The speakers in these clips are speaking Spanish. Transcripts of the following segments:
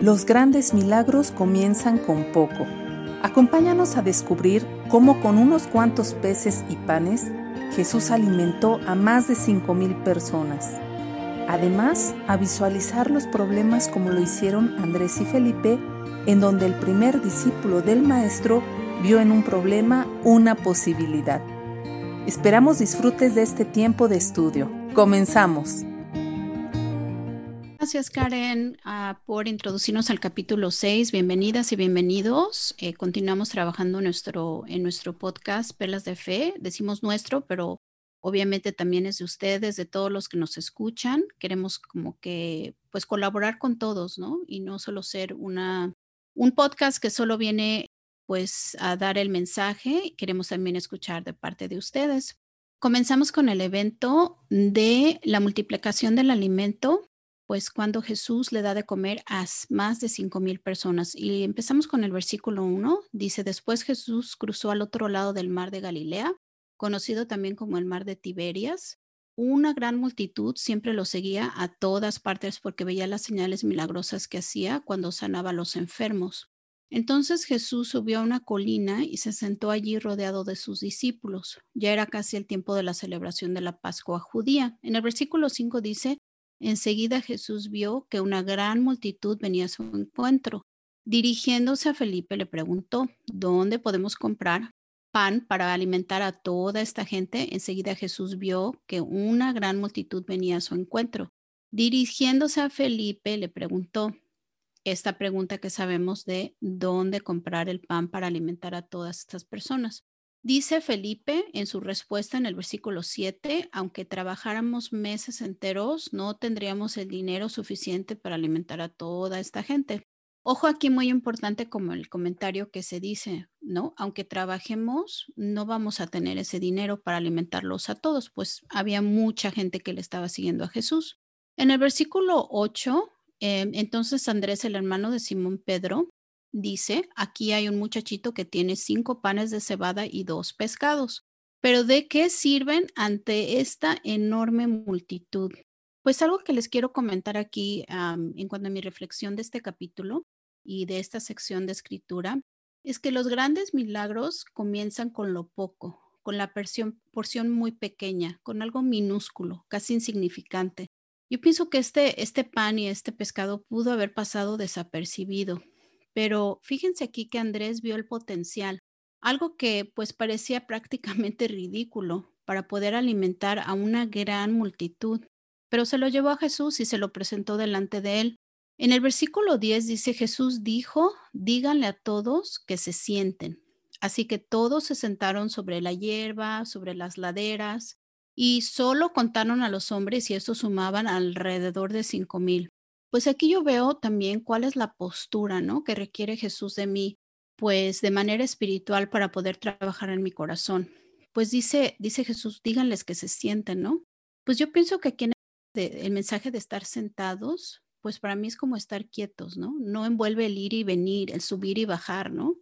Los grandes milagros comienzan con poco. Acompáñanos a descubrir cómo con unos cuantos peces y panes Jesús alimentó a más de 5.000 personas. Además, a visualizar los problemas como lo hicieron Andrés y Felipe, en donde el primer discípulo del Maestro vio en un problema una posibilidad. Esperamos disfrutes de este tiempo de estudio. Comenzamos. Gracias Karen ah, por introducirnos al capítulo 6. Bienvenidas y bienvenidos. Eh, continuamos trabajando en nuestro, en nuestro podcast Perlas de Fe. Decimos nuestro, pero obviamente también es de ustedes, de todos los que nos escuchan. Queremos como que pues colaborar con todos, ¿no? Y no solo ser una, un podcast que solo viene pues a dar el mensaje. Queremos también escuchar de parte de ustedes. Comenzamos con el evento de la multiplicación del alimento pues cuando Jesús le da de comer a más de cinco mil personas. Y empezamos con el versículo 1. Dice, después Jesús cruzó al otro lado del mar de Galilea, conocido también como el mar de Tiberias. Una gran multitud siempre lo seguía a todas partes porque veía las señales milagrosas que hacía cuando sanaba a los enfermos. Entonces Jesús subió a una colina y se sentó allí rodeado de sus discípulos. Ya era casi el tiempo de la celebración de la Pascua judía. En el versículo 5 dice, Enseguida Jesús vio que una gran multitud venía a su encuentro. Dirigiéndose a Felipe le preguntó, ¿dónde podemos comprar pan para alimentar a toda esta gente? Enseguida Jesús vio que una gran multitud venía a su encuentro. Dirigiéndose a Felipe le preguntó esta pregunta que sabemos de dónde comprar el pan para alimentar a todas estas personas. Dice Felipe en su respuesta en el versículo 7, aunque trabajáramos meses enteros, no tendríamos el dinero suficiente para alimentar a toda esta gente. Ojo aquí muy importante como el comentario que se dice, ¿no? Aunque trabajemos, no vamos a tener ese dinero para alimentarlos a todos, pues había mucha gente que le estaba siguiendo a Jesús. En el versículo 8, eh, entonces Andrés, el hermano de Simón Pedro, dice, aquí hay un muchachito que tiene cinco panes de cebada y dos pescados. Pero ¿de qué sirven ante esta enorme multitud? Pues algo que les quiero comentar aquí en cuanto a mi reflexión de este capítulo y de esta sección de escritura, es que los grandes milagros comienzan con lo poco, con la porción, porción muy pequeña, con algo minúsculo, casi insignificante. Yo pienso que este, este pan y este pescado pudo haber pasado desapercibido, pero fíjense aquí que Andrés vio el potencial, algo que pues parecía prácticamente ridículo para poder alimentar a una gran multitud, pero se lo llevó a Jesús y se lo presentó delante de él. En el versículo 10 dice, Jesús dijo, díganle a todos que se sienten. Así que todos se sentaron sobre la hierba, sobre las laderas, y solo contaron a los hombres y estos sumaban alrededor de cinco mil. Pues aquí yo veo también cuál es la postura, ¿no? Que requiere Jesús de mí, pues de manera espiritual para poder trabajar en mi corazón. Pues dice, dice Jesús, díganles que se sienten, ¿no? Pues yo pienso que aquí en el, mensaje de estar sentados, pues para mí es como estar quietos, ¿no? No envuelve el ir y venir, el subir y bajar, ¿no?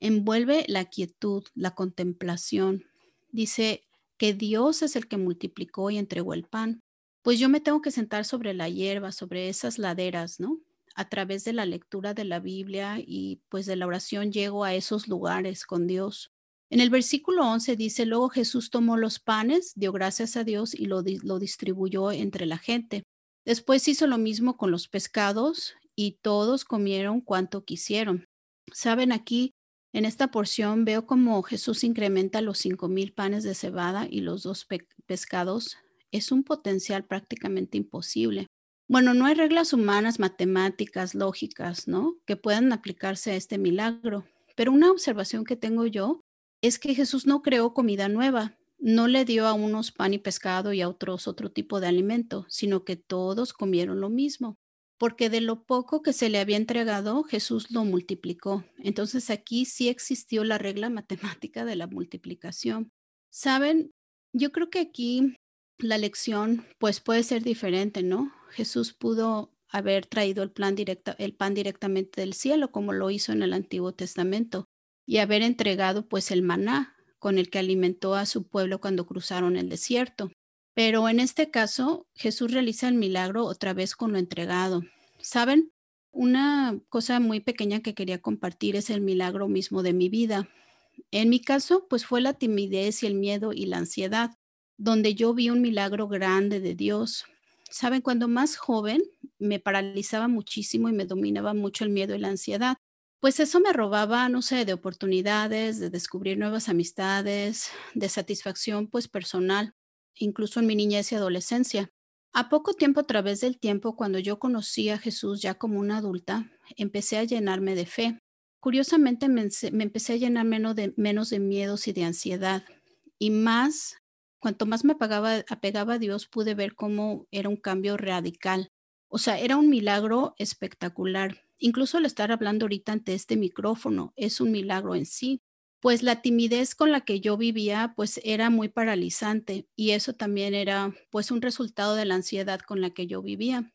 Envuelve la quietud, la contemplación. Dice que Dios es el que multiplicó y entregó el pan pues yo me tengo que sentar sobre la hierba, sobre esas laderas, ¿no? A través de la lectura de la Biblia y pues de la oración llego a esos lugares con Dios. En el versículo 11 dice, luego Jesús tomó los panes, dio gracias a Dios y lo, lo distribuyó entre la gente. Después hizo lo mismo con los pescados y todos comieron cuanto quisieron. Saben, aquí en esta porción veo como Jesús incrementa los cinco mil panes de cebada y los dos pescados es un potencial prácticamente imposible. Bueno, no hay reglas humanas, matemáticas, lógicas, ¿no? Que puedan aplicarse a este milagro. Pero una observación que tengo yo es que Jesús no creó comida nueva, no le dio a unos pan y pescado y a otros otro tipo de alimento, sino que todos comieron lo mismo, porque de lo poco que se le había entregado, Jesús lo multiplicó. Entonces aquí sí existió la regla matemática de la multiplicación. Saben, yo creo que aquí la lección pues puede ser diferente, ¿no? Jesús pudo haber traído el, plan el pan directamente del cielo como lo hizo en el Antiguo Testamento y haber entregado pues el maná con el que alimentó a su pueblo cuando cruzaron el desierto. Pero en este caso Jesús realiza el milagro otra vez con lo entregado. ¿Saben? Una cosa muy pequeña que quería compartir es el milagro mismo de mi vida. En mi caso, pues fue la timidez y el miedo y la ansiedad, donde yo vi un milagro grande de Dios. Saben, cuando más joven me paralizaba muchísimo y me dominaba mucho el miedo y la ansiedad. Pues eso me robaba, no sé, de oportunidades, de descubrir nuevas amistades, de satisfacción pues personal, incluso en mi niñez y adolescencia. A poco tiempo, a través del tiempo, cuando yo conocí a Jesús ya como una adulta, empecé a llenarme de fe. Curiosamente me, empecé a llenar menos de, menos de miedos y de ansiedad. Y más, cuanto más me apagaba, apegaba a Dios, pude ver cómo era un cambio radical. O sea, era un milagro espectacular. Incluso el estar hablando ahorita ante este micrófono es un milagro en sí, pues la timidez con la que yo vivía pues era muy paralizante y eso también era pues un resultado de la ansiedad con la que yo vivía.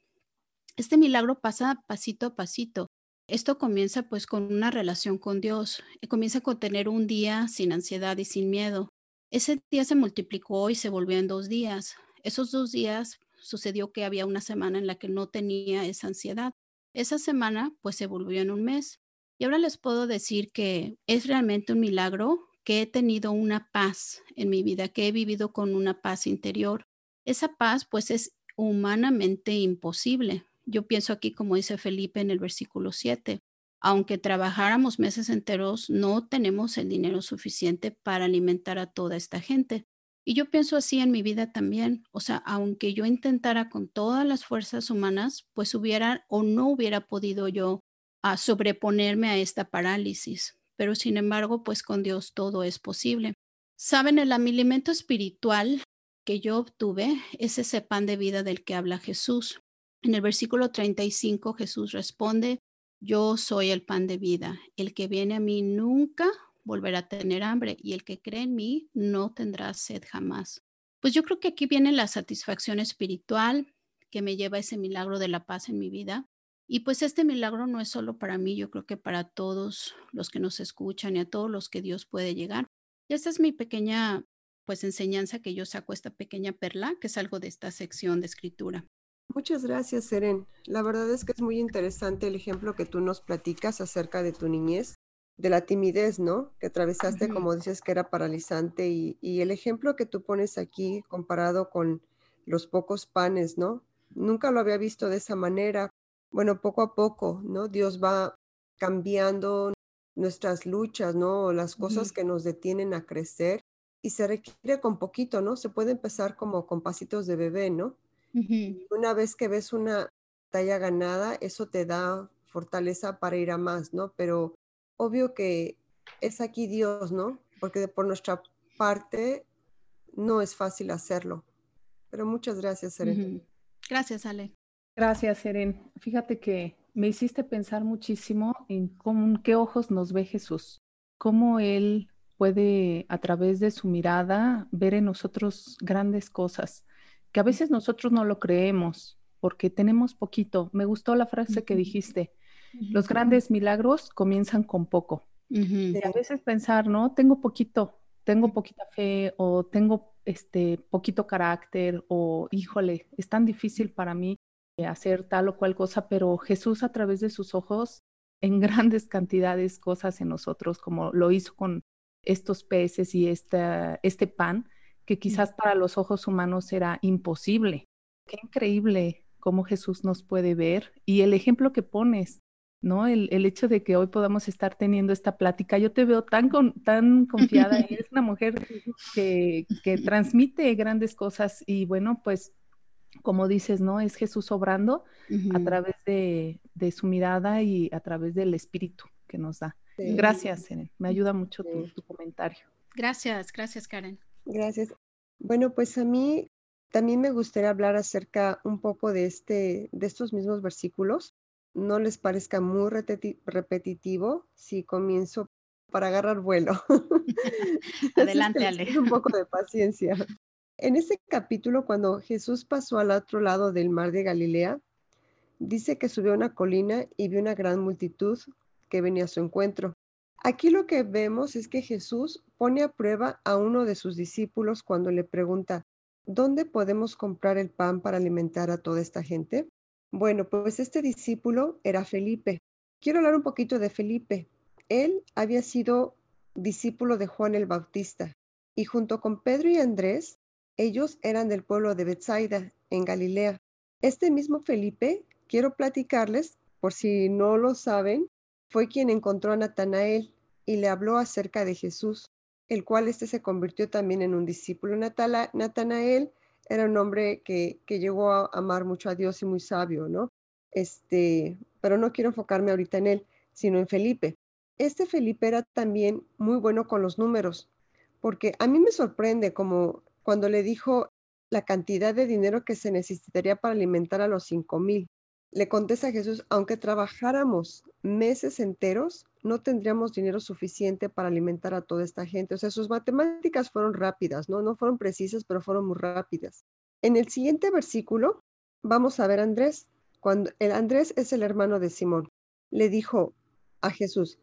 Este milagro pasa pasito a pasito. Esto comienza pues con una relación con Dios, comienza con tener un día sin ansiedad y sin miedo. Ese día se multiplicó y se volvió en dos días. Esos dos días sucedió que había una semana en la que no tenía esa ansiedad. Esa semana pues se volvió en un mes. Y ahora les puedo decir que es realmente un milagro que he tenido una paz en mi vida, que he vivido con una paz interior. Esa paz pues es humanamente imposible. Yo pienso aquí, como dice Felipe en el versículo 7, aunque trabajáramos meses enteros, no tenemos el dinero suficiente para alimentar a toda esta gente. Y yo pienso así en mi vida también, o sea, aunque yo intentara con todas las fuerzas humanas, pues hubiera o no hubiera podido yo a sobreponerme a esta parálisis, pero sin embargo, pues con Dios todo es posible. Saben, el alimento espiritual que yo obtuve es ese pan de vida del que habla Jesús. En el versículo 35 Jesús responde, yo soy el pan de vida, el que viene a mí nunca volverá a tener hambre y el que cree en mí no tendrá sed jamás. Pues yo creo que aquí viene la satisfacción espiritual que me lleva a ese milagro de la paz en mi vida. Y pues este milagro no es solo para mí, yo creo que para todos los que nos escuchan y a todos los que Dios puede llegar. Y esta es mi pequeña pues enseñanza que yo saco esta pequeña perla, que es algo de esta sección de escritura. Muchas gracias, Seren. La verdad es que es muy interesante el ejemplo que tú nos platicas acerca de tu niñez de la timidez, ¿no? Que atravesaste, como dices, que era paralizante y, y, el ejemplo que tú pones aquí comparado con los pocos panes, ¿no? Nunca lo había visto de esa manera. Bueno, poco a poco, ¿no? Dios va cambiando nuestras luchas, ¿no? Las cosas que nos detienen a crecer y se requiere con poquito, ¿no? Se puede empezar como con pasitos de bebé, ¿no? Una vez que ves una talla ganada, eso te da fortaleza para ir a más, ¿no? Pero obvio que es aquí Dios, ¿no? Porque por nuestra parte no es fácil hacerlo. Pero muchas gracias, Seren. Gracias, Ale. Gracias, Seren. Fíjate que me hiciste pensar muchísimo en con qué ojos nos ve Jesús, cómo Él puede a través de su mirada ver en nosotros grandes cosas, que a veces nosotros no lo creemos porque tenemos poquito. Me gustó la frase que dijiste, los grandes milagros comienzan con poco. a veces pensar, ¿no? Tengo poquito, tengo poquita fe o tengo este poquito carácter o híjole, es tan difícil para mí hacer tal o cual cosa, pero Jesús a través de sus ojos en grandes cantidades cosas en nosotros, como lo hizo con estos peces y esta, este pan, que quizás para los ojos humanos era imposible. Qué increíble cómo Jesús nos puede ver y el ejemplo que pones ¿no? El, el, hecho de que hoy podamos estar teniendo esta plática, yo te veo tan, tan confiada, eres una mujer que, que, transmite grandes cosas y bueno, pues como dices, ¿no? Es Jesús obrando a través de, de, su mirada y a través del espíritu que nos da. Gracias, Karen. Me ayuda mucho tu, tu comentario. Gracias, gracias, Karen. Gracias. Bueno, pues a mí también me gustaría hablar acerca un poco de, este, de estos mismos versículos no les parezca muy repetitivo si comienzo para agarrar vuelo. Adelante, Ale. Un poco de paciencia. En ese capítulo, cuando Jesús pasó al otro lado del mar de Galilea, dice que subió a una colina y vio una gran multitud que venía a su encuentro. Aquí lo que vemos es que Jesús pone a prueba a uno de sus discípulos cuando le pregunta, ¿dónde podemos comprar el pan para alimentar a toda esta gente? Bueno, pues este discípulo era Felipe. Quiero hablar un poquito de Felipe. Él había sido discípulo de Juan el Bautista y junto con Pedro y Andrés, ellos eran del pueblo de Bethsaida, en Galilea. Este mismo Felipe, quiero platicarles, por si no lo saben, fue quien encontró a Natanael y le habló acerca de Jesús, el cual éste se convirtió también en un discípulo. Natanael era un hombre que, que llegó a amar mucho a Dios y muy sabio, ¿no? Este, pero no quiero enfocarme ahorita en él, sino en Felipe. Este Felipe era también muy bueno con los números, porque a mí me sorprende como cuando le dijo la cantidad de dinero que se necesitaría para alimentar a los cinco mil. Le contesta Jesús, aunque trabajáramos meses enteros, no tendríamos dinero suficiente para alimentar a toda esta gente. O sea, sus matemáticas fueron rápidas, ¿no? No fueron precisas, pero fueron muy rápidas. En el siguiente versículo vamos a ver a Andrés. Cuando el Andrés es el hermano de Simón, le dijo a Jesús,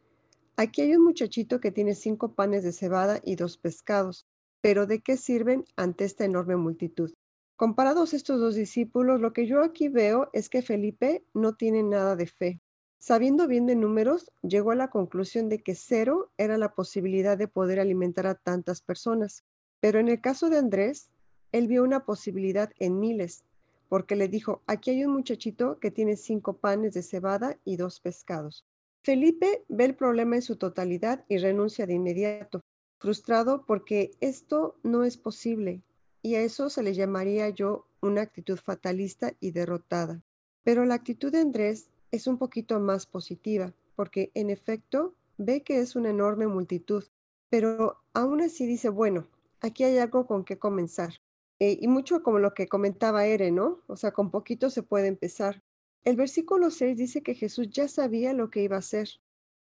aquí hay un muchachito que tiene cinco panes de cebada y dos pescados, pero ¿de qué sirven ante esta enorme multitud? Comparados estos dos discípulos, lo que yo aquí veo es que Felipe no tiene nada de fe. Sabiendo bien de números, llegó a la conclusión de que cero era la posibilidad de poder alimentar a tantas personas. Pero en el caso de Andrés, él vio una posibilidad en miles, porque le dijo, aquí hay un muchachito que tiene cinco panes de cebada y dos pescados. Felipe ve el problema en su totalidad y renuncia de inmediato, frustrado porque esto no es posible y a eso se le llamaría yo una actitud fatalista y derrotada. Pero la actitud de Andrés es un poquito más positiva, porque en efecto ve que es una enorme multitud, pero aún así dice, bueno, aquí hay algo con que comenzar. Eh, y mucho como lo que comentaba Ere, ¿no? O sea, con poquito se puede empezar. El versículo 6 dice que Jesús ya sabía lo que iba a hacer.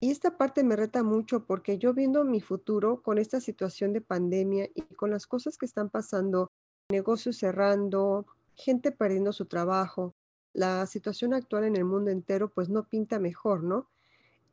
Y esta parte me reta mucho porque yo viendo mi futuro con esta situación de pandemia y con las cosas que están pasando, negocios cerrando, gente perdiendo su trabajo, la situación actual en el mundo entero pues no pinta mejor, ¿no?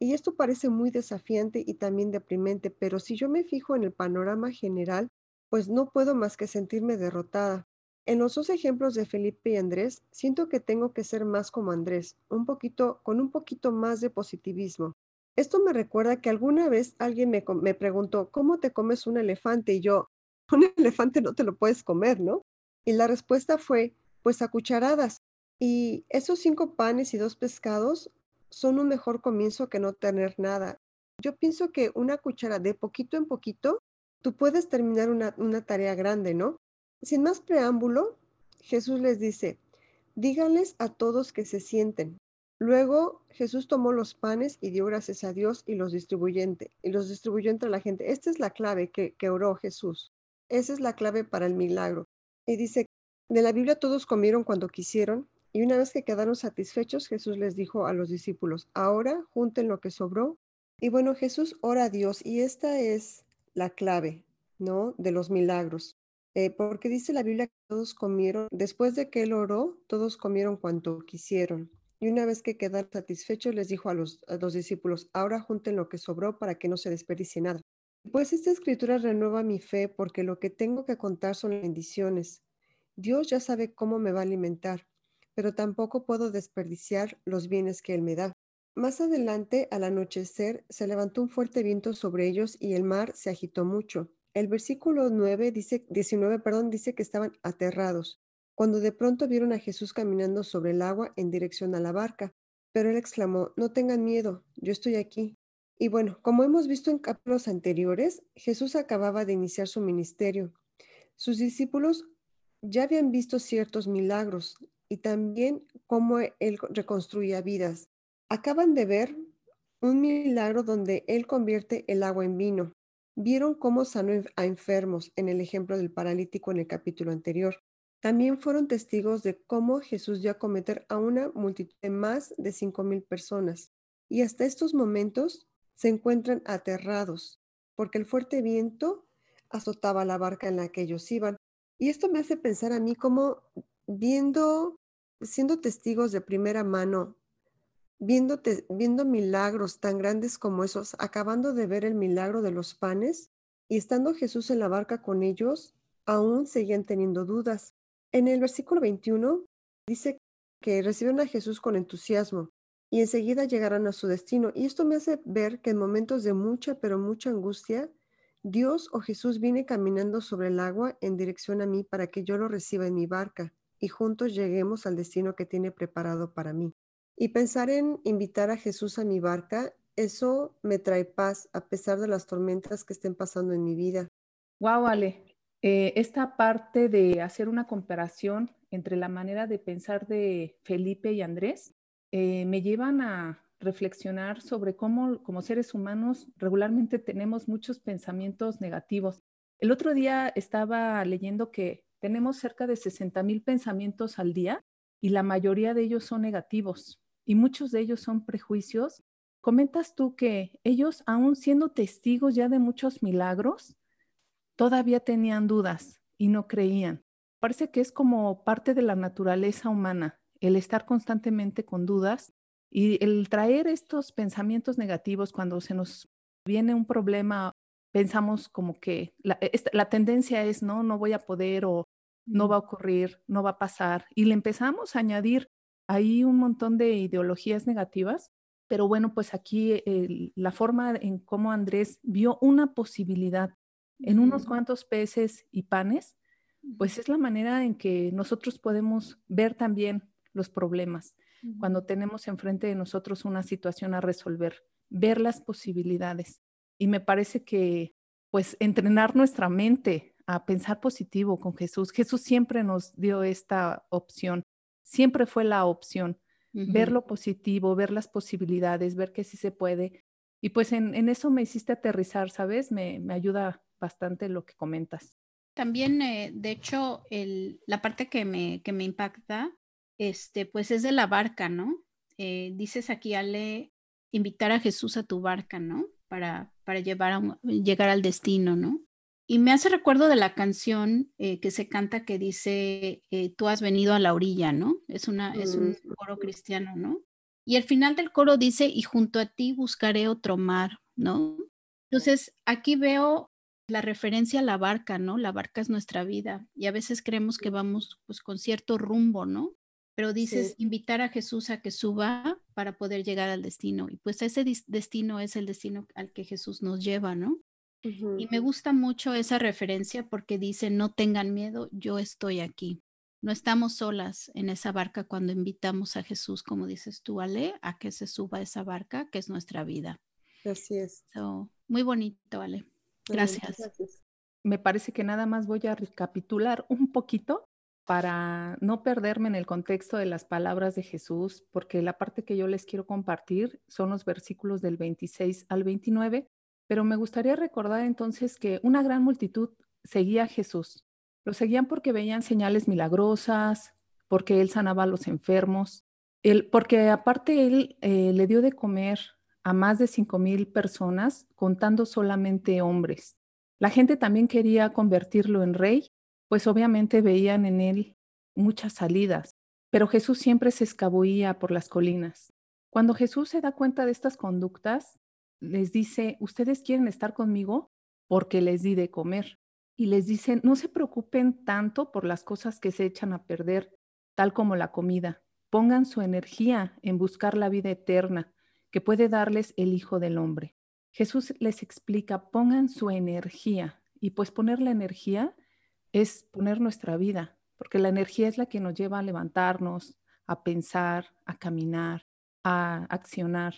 Y esto parece muy desafiante y también deprimente, pero si yo me fijo en el panorama general, pues no puedo más que sentirme derrotada. En los dos ejemplos de Felipe y Andrés, siento que tengo que ser más como Andrés, un poquito, con un poquito más de positivismo. Esto me recuerda que alguna vez alguien me, preguntó, ¿cómo te comes un elefante? Y yo, un elefante no te lo puedes comer, ¿no? Y la respuesta fue, pues a cucharadas. Y esos cinco panes y dos pescados son un mejor comienzo que no tener nada. Yo pienso que una cuchara de poquito en poquito, tú puedes terminar una, una tarea grande, ¿no? Sin más preámbulo, Jesús les dice, díganles a todos que se sienten, Luego Jesús tomó los panes y dio gracias a Dios y los distribuyó, y los distribuyó entre la gente. Esta es la clave que, oró Jesús. Esa es la clave para el milagro. Y dice, de la Biblia todos comieron cuando quisieron y una vez que quedaron satisfechos, Jesús les dijo a los discípulos, ahora junten lo que sobró. Y bueno, Jesús ora a Dios y esta es la clave, ¿no? De los milagros. Eh, porque dice la Biblia que todos comieron, después de que él oró, todos comieron cuanto quisieron. Y una vez que quedaron satisfechos, les dijo a los, discípulos, ahora junten lo que sobró para que no se desperdicie nada. Pues esta escritura renueva mi fe porque lo que tengo que contar son bendiciones. Dios ya sabe cómo me va a alimentar, pero tampoco puedo desperdiciar los bienes que Él me da. Más adelante, al anochecer, se levantó un fuerte viento sobre ellos y el mar se agitó mucho. El versículo 9 dice, 19 perdón, dice que estaban aterrados cuando de pronto vieron a Jesús caminando sobre el agua en dirección a la barca. Pero él exclamó, no tengan miedo, yo estoy aquí. Y bueno, como hemos visto en capítulos anteriores, Jesús acababa de iniciar su ministerio. Sus discípulos ya habían visto ciertos milagros y también cómo él reconstruía vidas. Acaban de ver un milagro donde él convierte el agua en vino. Vieron cómo sanó a enfermos en el ejemplo del paralítico en el capítulo anterior. También fueron testigos de cómo Jesús dio a cometer a una multitud de más de cinco mil personas. Y hasta estos momentos se encuentran aterrados, porque el fuerte viento azotaba la barca en la que ellos iban. Y esto me hace pensar a mí como viendo, siendo testigos de primera mano, viendo, viendo milagros tan grandes como esos, acabando de ver el milagro de los panes y estando Jesús en la barca con ellos, aún seguían teniendo dudas. En el versículo 21 dice que recibieron a Jesús con entusiasmo y enseguida llegarán a su destino. Y esto me hace ver que en momentos de mucha, pero mucha angustia, Dios o Jesús viene caminando sobre el agua en dirección a mí para que yo lo reciba en mi barca y juntos lleguemos al destino que tiene preparado para mí. Y pensar en invitar a Jesús a mi barca, eso me trae paz a pesar de las tormentas que estén pasando en mi vida. Wow, Ale. Eh, esta parte de hacer una comparación entre la manera de pensar de Felipe y Andrés eh, me llevan a reflexionar sobre cómo como seres humanos regularmente tenemos muchos pensamientos negativos. El otro día estaba leyendo que tenemos cerca de 60 mil pensamientos al día y la mayoría de ellos son negativos y muchos de ellos son prejuicios. Comentas tú que ellos, aún siendo testigos ya de muchos milagros, todavía tenían dudas y no creían. Parece que es como parte de la naturaleza humana, el estar constantemente con dudas y el traer estos pensamientos negativos cuando se nos viene un problema, pensamos como que la, e, la tendencia es, no, no voy a poder o no va a ocurrir, no va a pasar. Y le empezamos a añadir ahí un montón de ideologías negativas. Pero bueno, pues aquí la forma en cómo Andrés vio una posibilidad en unos cuantos peces y panes, pues es la manera en que nosotros podemos ver también los problemas cuando tenemos enfrente de nosotros una situación a resolver, ver las posibilidades. Y me parece que pues entrenar nuestra mente a pensar positivo con Jesús. Jesús siempre nos dio esta opción, siempre fue la opción, ver lo positivo, ver las posibilidades, ver que sí se puede. Y pues en, eso me hiciste aterrizar, ¿sabes? Me, ayuda bastante lo que comentas. También, eh, de hecho, el, la parte que me, que me impacta, este, pues es de la barca, ¿no? Eh, dices aquí, Ale, invitar a Jesús a tu barca, ¿no? Para, para llevar a llegar al destino, ¿no? Y me hace recuerdo de la canción eh, que se canta que dice, eh, tú has venido a la orilla, ¿no? Es, una, es un mm. coro cristiano, ¿no? Y al final del coro dice, y junto a ti buscaré otro mar, ¿no? Entonces, aquí veo la referencia a la barca, ¿no? La barca es nuestra vida y a veces creemos que vamos pues con cierto rumbo, ¿no? Pero dices invitar a Jesús a que suba para poder llegar al destino y pues ese destino es el destino al que Jesús nos lleva, ¿no? Y me gusta mucho esa referencia porque dice, no tengan miedo, yo estoy aquí. No estamos solas en esa barca cuando invitamos a Jesús, como dices tú, Ale, a que se suba esa barca, que es nuestra vida. Así es. muy bonito, Ale. Gracias. Me parece que nada más voy a recapitular un poquito para no perderme en el contexto de las palabras de Jesús, porque la parte que yo les quiero compartir son los versículos del 26 al 29 pero me gustaría recordar entonces que una gran multitud seguía a Jesús. Lo seguían porque veían señales milagrosas, porque él sanaba a los enfermos, él, porque aparte él eh, le dio de comer a más de cinco mil personas, contando solamente hombres. La gente también quería convertirlo en rey, pues obviamente veían en él muchas salidas, pero Jesús siempre se escabullía por las colinas. Cuando Jesús se da cuenta de estas conductas, les dice, ustedes quieren estar conmigo porque les di de comer. Y les dice, no se preocupen tanto por las cosas que se echan a perder, tal como la comida. Pongan su energía en buscar la vida eterna que puede darles el Hijo del Hombre. Jesús les explica, pongan su energía. Y pues poner la energía es poner nuestra vida, porque la energía es la que nos lleva a levantarnos, a pensar, a caminar, a accionar.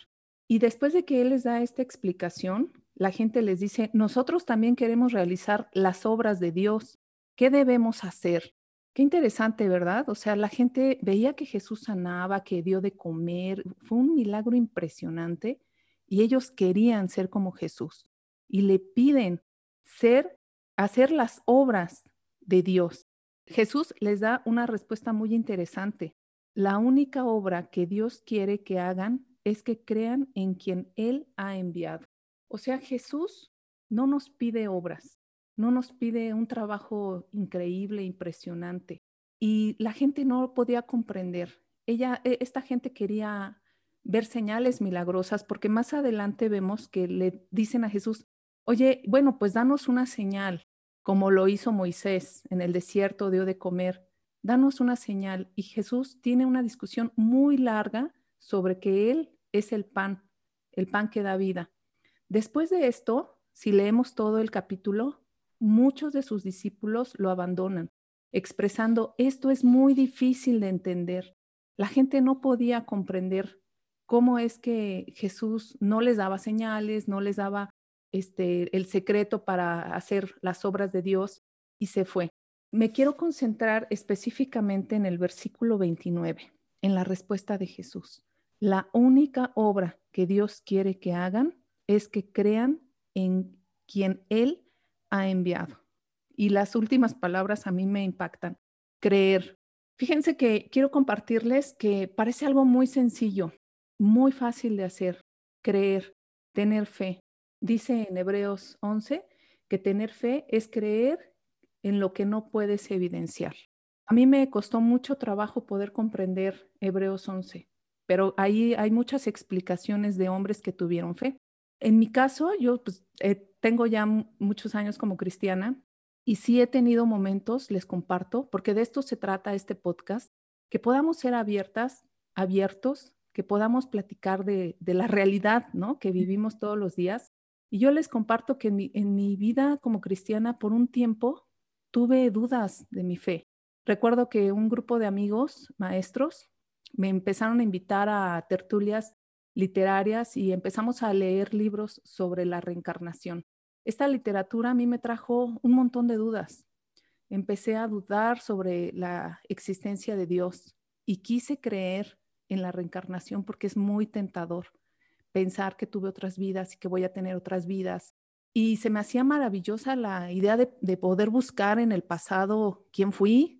Y después de que Él les da esta explicación, la gente les dice, nosotros también queremos realizar las obras de Dios. ¿Qué debemos hacer? Qué interesante, ¿verdad? O sea, la gente veía que Jesús sanaba, que dio de comer, fue un milagro impresionante y ellos querían ser como Jesús y le piden ser, hacer las obras de Dios. Jesús les da una respuesta muy interesante. La única obra que Dios quiere que hagan es que crean en quien Él ha enviado. O sea, Jesús no nos pide obras, no nos pide un trabajo increíble, impresionante. Y la gente no podía comprender. Ella, e, esta gente quería ver señales milagrosas porque más adelante vemos que le dicen a Jesús, oye, bueno, pues danos una señal, como lo hizo Moisés en el desierto, dio de comer. danos una señal. Y Jesús tiene una discusión muy larga sobre que Él es el pan, el pan que da vida. Después de esto, si leemos todo el capítulo, muchos de sus discípulos lo abandonan, expresando, esto es muy difícil de entender. La gente no podía comprender cómo es que Jesús no les daba señales, no les daba este, el secreto para hacer las obras de Dios y se fue. Me quiero concentrar específicamente en el versículo 29, en la respuesta de Jesús. La única obra que Dios quiere que hagan es que crean en quien Él ha enviado. Y las últimas palabras a mí me impactan. Creer. Fíjense que quiero compartirles que parece algo muy sencillo, muy fácil de hacer. Creer, tener fe. Dice en Hebreos 11 que tener fe es creer en lo que no puedes evidenciar. A mí me costó mucho trabajo poder comprender Hebreos 11, pero ahí hay muchas explicaciones de hombres que tuvieron fe. En mi caso, yo pues, tengo ya muchos años como cristiana y sí he tenido momentos, les comparto, porque de esto se trata este podcast, que podamos ser abiertas, abiertos, que podamos platicar de, de la realidad, ¿no? Que vivimos todos los días y yo les comparto que en mi, vida como cristiana, por un tiempo, tuve dudas de mi fe. Recuerdo que un grupo de amigos, maestros, me empezaron a invitar a tertulias literarias y empezamos a leer libros sobre la reencarnación. Esta literatura a mí me trajo un montón de dudas. Empecé a dudar sobre la existencia de Dios y quise creer en la reencarnación porque es muy tentador pensar que tuve otras vidas y que voy a tener otras vidas. Y se me hacía maravillosa la idea de, poder buscar en el pasado quién fui,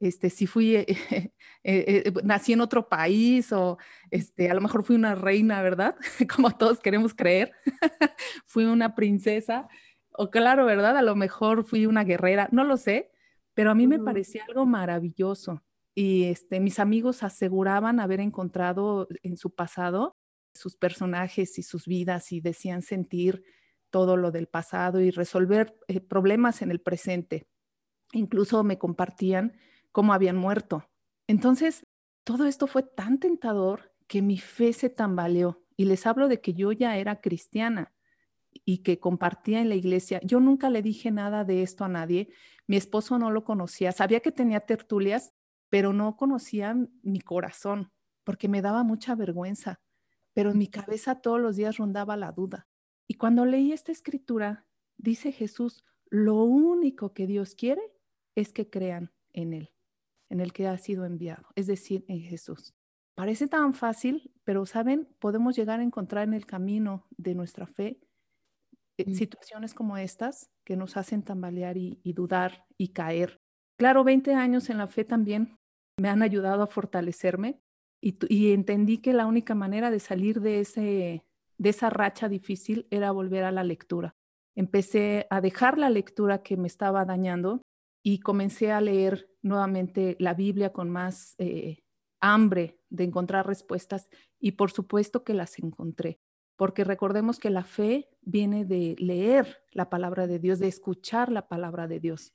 este, si fui, eh, eh, eh, nací en otro país o este, a lo mejor fui una reina, ¿verdad? Como todos queremos creer. fui una princesa o claro, ¿verdad? A lo mejor fui una guerrera, no lo sé, pero a mí me parecía algo maravilloso. Y este, mis amigos aseguraban haber encontrado en su pasado sus personajes y sus vidas y decían sentir todo lo del pasado y resolver eh, problemas en el presente. Incluso me compartían cómo habían muerto. Entonces, todo esto fue tan tentador que mi fe se tambaleó. Y les hablo de que yo ya era cristiana y que compartía en la iglesia. Yo nunca le dije nada de esto a nadie. Mi esposo no lo conocía. Sabía que tenía tertulias, pero no conocía mi corazón porque me daba mucha vergüenza pero en mi cabeza todos los días rondaba la duda. Y cuando leí esta escritura, dice Jesús, lo único que Dios quiere es que crean en Él, en el que ha sido enviado, es decir, en Jesús. Parece tan fácil, pero saben, podemos llegar a encontrar en el camino de nuestra fe eh, mm. situaciones como estas que nos hacen tambalear y, y dudar y caer. Claro, 20 años en la fe también me han ayudado a fortalecerme, y, entendí que la única manera de salir de, ese, de esa racha difícil era volver a la lectura. Empecé a dejar la lectura que me estaba dañando y comencé a leer nuevamente la Biblia con más eh, hambre de encontrar respuestas y por supuesto que las encontré, porque recordemos que la fe viene de leer la palabra de Dios, de escuchar la palabra de Dios.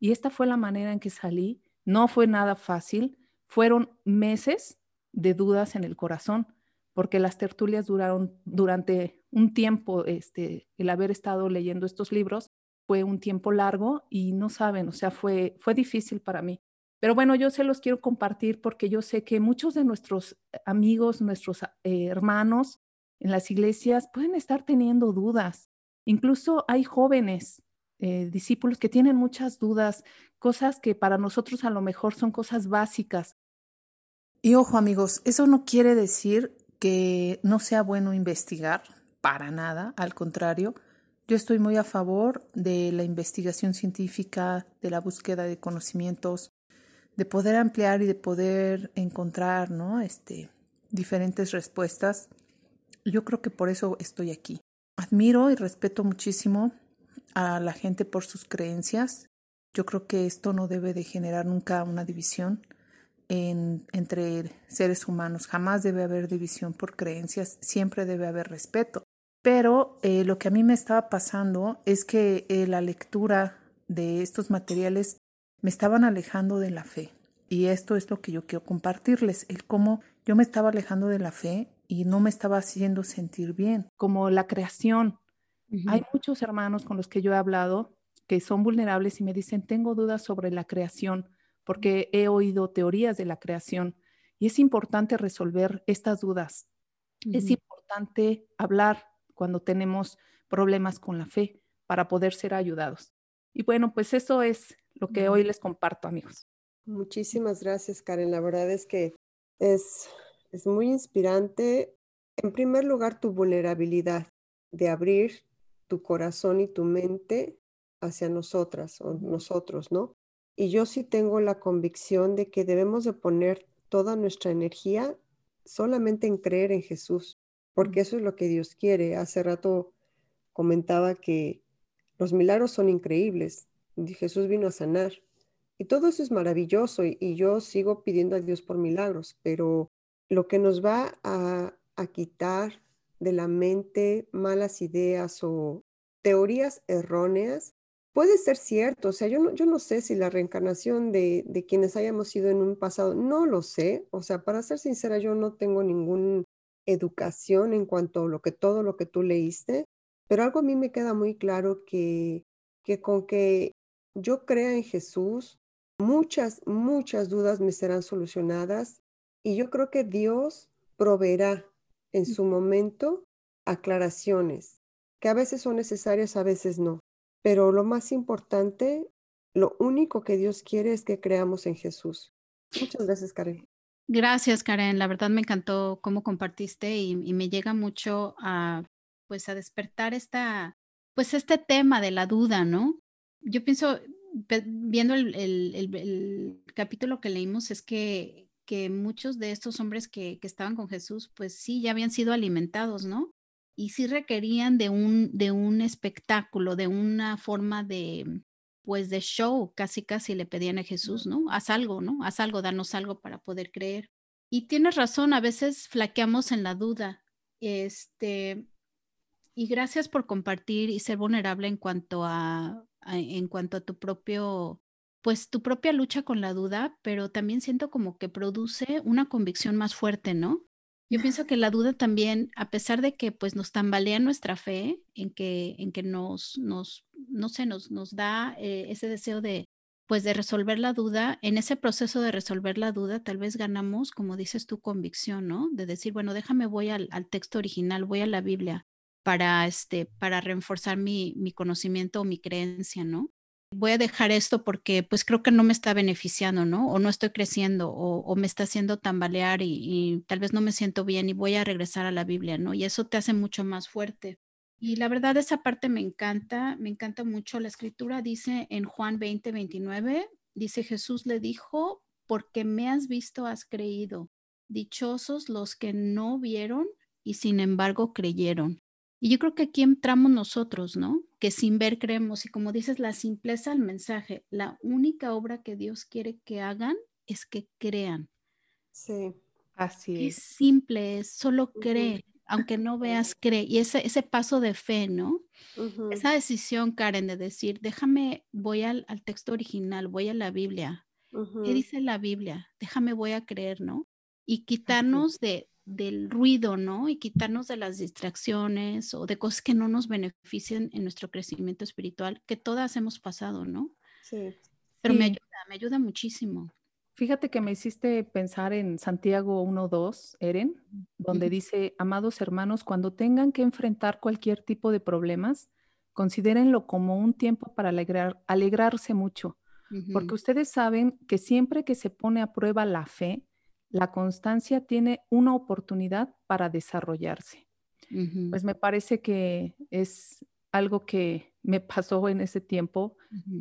Y esta fue la manera en que salí. No fue nada fácil, fueron meses de dudas en el corazón, porque las tertulias duraron durante un tiempo, este, el haber estado leyendo estos libros fue un tiempo largo y no saben, o sea, fue, fue difícil para mí. Pero bueno, yo se los quiero compartir porque yo sé que muchos de nuestros amigos, nuestros eh, hermanos en las iglesias pueden estar teniendo dudas. Incluso hay jóvenes eh, discípulos que tienen muchas dudas, cosas que para nosotros a lo mejor son cosas básicas, y ojo amigos, eso no quiere decir que no sea bueno investigar, para nada, al contrario, yo estoy muy a favor de la investigación científica, de la búsqueda de conocimientos, de poder ampliar y de poder encontrar, ¿no? Este, diferentes respuestas. Yo creo que por eso estoy aquí. Admiro y respeto muchísimo a la gente por sus creencias. Yo creo que esto no debe de generar nunca una división entre seres humanos. Jamás debe haber división por creencias, siempre debe haber respeto. Pero eh, lo que a mí me estaba pasando es que eh, la lectura de estos materiales me estaban alejando de la fe. Y esto es lo que yo quiero compartirles, el cómo yo me estaba alejando de la fe y no me estaba haciendo sentir bien, como la creación. Hay muchos hermanos con los que yo he hablado que son vulnerables y me dicen, tengo dudas sobre la creación porque he oído teorías de la creación y es importante resolver estas dudas. Es importante hablar cuando tenemos problemas con la fe para poder ser ayudados. Y bueno, pues eso es lo que hoy les comparto, amigos. Muchísimas gracias, Karen. La verdad es que es, es muy inspirante. En primer lugar, tu vulnerabilidad de abrir tu corazón y tu mente hacia nosotras o nosotros, ¿no? Y yo sí tengo la convicción de que debemos de poner toda nuestra energía solamente en creer en Jesús, porque eso es lo que Dios quiere. Hace rato comentaba que los milagros son increíbles. Jesús vino a sanar. Y todo eso es maravilloso y, yo sigo pidiendo a Dios por milagros, pero lo que nos va a, a quitar de la mente malas ideas o teorías erróneas puede ser cierto, o sea, yo no, yo no sé si la reencarnación de, de, quienes hayamos sido en un pasado, no lo sé, o sea, para ser sincera, yo no tengo ninguna educación en cuanto a lo que todo lo que tú leíste, pero algo a mí me queda muy claro que, que con que yo crea en Jesús, muchas, muchas dudas me serán solucionadas y yo creo que Dios proveerá en su momento aclaraciones que a veces son necesarias, a veces no. Pero lo más importante, lo único que Dios quiere es que creamos en Jesús. Muchas gracias, Karen. Gracias, Karen. La verdad me encantó cómo compartiste y, me llega mucho a, pues, a despertar esta, pues, este tema de la duda, ¿no? Yo pienso, viendo el, capítulo que leímos, es que, que muchos de estos hombres que, que estaban con Jesús, pues sí, ya habían sido alimentados, ¿no? y sí requerían de un, de un espectáculo, de una forma de, pues de show, casi casi le pedían a Jesús, ¿no? Haz algo, ¿no? Haz algo, danos algo para poder creer. Y tienes razón, a veces flaqueamos en la duda. Este, y gracias por compartir y ser vulnerable en cuanto a, a, en cuanto a tu propio, pues tu propia lucha con la duda, pero también siento como que produce una convicción más fuerte, ¿no? Yo pienso que la duda también, a pesar de que pues nos tambalea nuestra fe, en que, en que nos, nos, no sé, nos, nos da eh, ese deseo de, pues de resolver la duda, en ese proceso de resolver la duda, tal vez ganamos, como dices tu convicción, ¿no? De decir, bueno, déjame, voy al, al texto original, voy a la Biblia para, este, para reforzar mi, mi conocimiento o mi creencia, ¿no? voy a dejar esto porque pues creo que no me está beneficiando, ¿no? O no estoy creciendo o, me está haciendo tambalear y, y, tal vez no me siento bien y voy a regresar a la Biblia, ¿no? Y eso te hace mucho más fuerte. Y la verdad esa parte me encanta, me encanta mucho. La escritura dice en Juan 20, 29, dice Jesús le dijo, porque me has visto, has creído. Dichosos los que no vieron y sin embargo creyeron. Y yo creo que aquí entramos nosotros, ¿no? Que sin ver creemos. Y como dices, la simpleza del mensaje, la única obra que Dios quiere que hagan es que crean. Sí, así es. Es simple, es solo cree, aunque no veas, cree. Y ese, ese paso de fe, ¿no? Esa decisión, Karen, de decir, déjame, voy al, texto original, voy a la Biblia. ¿Qué dice la Biblia? Déjame, voy a creer, ¿no? Y quitarnos de, del ruido, ¿no? Y quitarnos de las distracciones o de cosas que no nos beneficien en nuestro crecimiento espiritual, que todas hemos pasado, ¿no? Sí. Pero me ayuda, me ayuda muchísimo. Fíjate que me hiciste pensar en Santiago 1.2, Eren, donde dice, amados hermanos, cuando tengan que enfrentar cualquier tipo de problemas, considérenlo como un tiempo para alegrar, alegrarse mucho, porque ustedes saben que siempre que se pone a prueba la fe, la constancia tiene una oportunidad para desarrollarse. Pues me parece que es algo que me pasó en ese tiempo,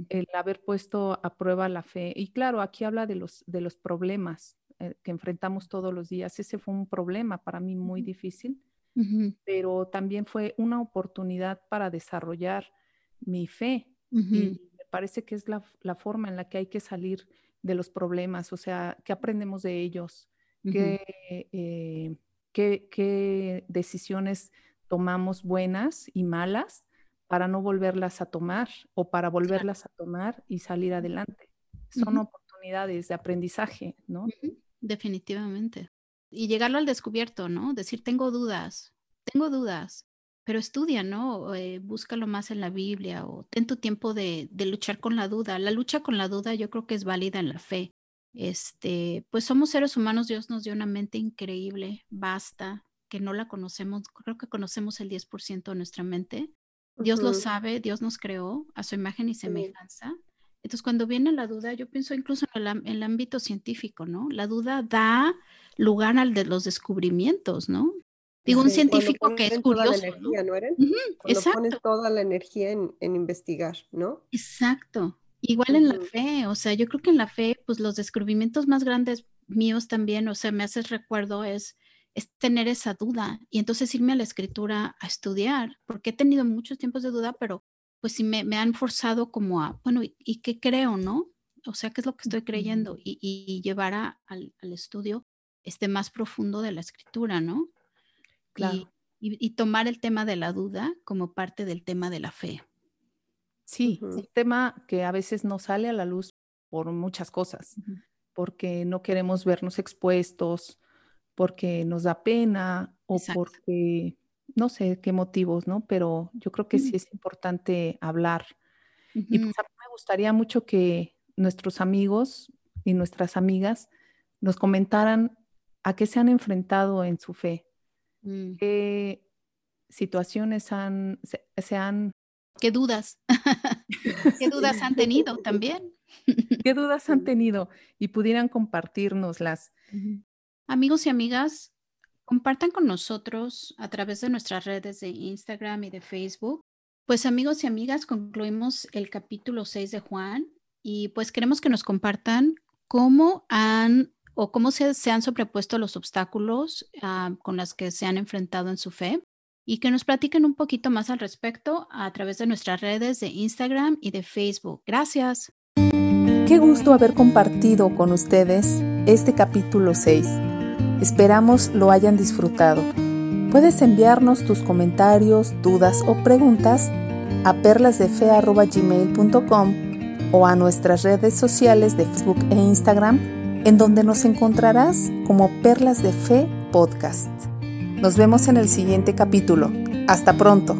el haber puesto a prueba la fe. Y claro, aquí habla de los, de los problemas eh, que enfrentamos todos los días. Ese fue un problema para mí muy difícil, pero también fue una oportunidad para desarrollar mi fe. Y me parece que es la, la forma en la que hay que salir de los problemas, o sea, qué aprendemos de ellos, eh, qué, qué, decisiones tomamos buenas y malas para no volverlas a tomar o para volverlas a tomar y salir adelante. Son oportunidades oportunidades de aprendizaje, ¿no? Definitivamente. Y llegarlo al descubierto, ¿no? Decir, tengo dudas, tengo dudas, pero estudia, ¿no? Eh, búscalo más en la Biblia o ten tu tiempo de, de, luchar con la duda. La lucha con la duda yo creo que es válida en la fe. Este, pues somos seres humanos, Dios nos dio una mente increíble, basta, que no la conocemos, creo que conocemos el 10% de nuestra mente. Dios lo sabe, Dios nos creó a su imagen y semejanza. Entonces, cuando viene la duda, yo pienso incluso en el, ámbito científico, ¿no? La duda da lugar al de los descubrimientos, ¿no? Digo, un científico que es curioso. Toda la energía, ¿no, Eren? cuando toda la energía en, investigar, ¿no? Exacto. Igual en la fe, o sea, yo creo que en la fe, pues los descubrimientos más grandes míos también, o sea, me haces recuerdo es, es tener esa duda y entonces irme a la escritura a estudiar, porque he tenido muchos tiempos de duda, pero pues sí me, han forzado como a, bueno, ¿y, qué creo, no? O sea, ¿qué es lo que estoy creyendo? Y, llevar al, estudio este más profundo de la escritura, ¿no? Claro. Y, tomar el tema de la duda como parte del tema de la fe. Sí, un tema que a veces no sale a la luz por muchas cosas, porque no queremos vernos expuestos, porque nos da pena o porque no sé qué motivos, ¿no? Pero yo creo que sí es importante hablar. Y pues a mí me gustaría mucho que nuestros amigos y nuestras amigas nos comentaran a qué se han enfrentado en su fe, mm. qué situaciones han, se, han... ¿Qué dudas? ¿Qué dudas han tenido también? ¿Qué dudas han tenido? Y pudieran compartirnoslas. Amigos y amigas, compartan con nosotros a través de nuestras redes de Instagram y de Facebook. Pues amigos y amigas, concluimos el capítulo 6 de Juan y pues queremos que nos compartan cómo han o cómo se, han sobrepuesto los obstáculos ah, con los que se han enfrentado en su fe y que nos platiquen un poquito más al respecto a través de nuestras redes de Instagram y de Facebook. Gracias. Qué gusto haber compartido con ustedes este capítulo 6. Esperamos lo hayan disfrutado. Puedes enviarnos tus comentarios, dudas o preguntas a perlasdefe.gmail.com o a nuestras redes sociales de Facebook e Instagram, en donde nos encontrarás como Perlas de Fe Podcast. Nos vemos en el siguiente capítulo. Hasta pronto.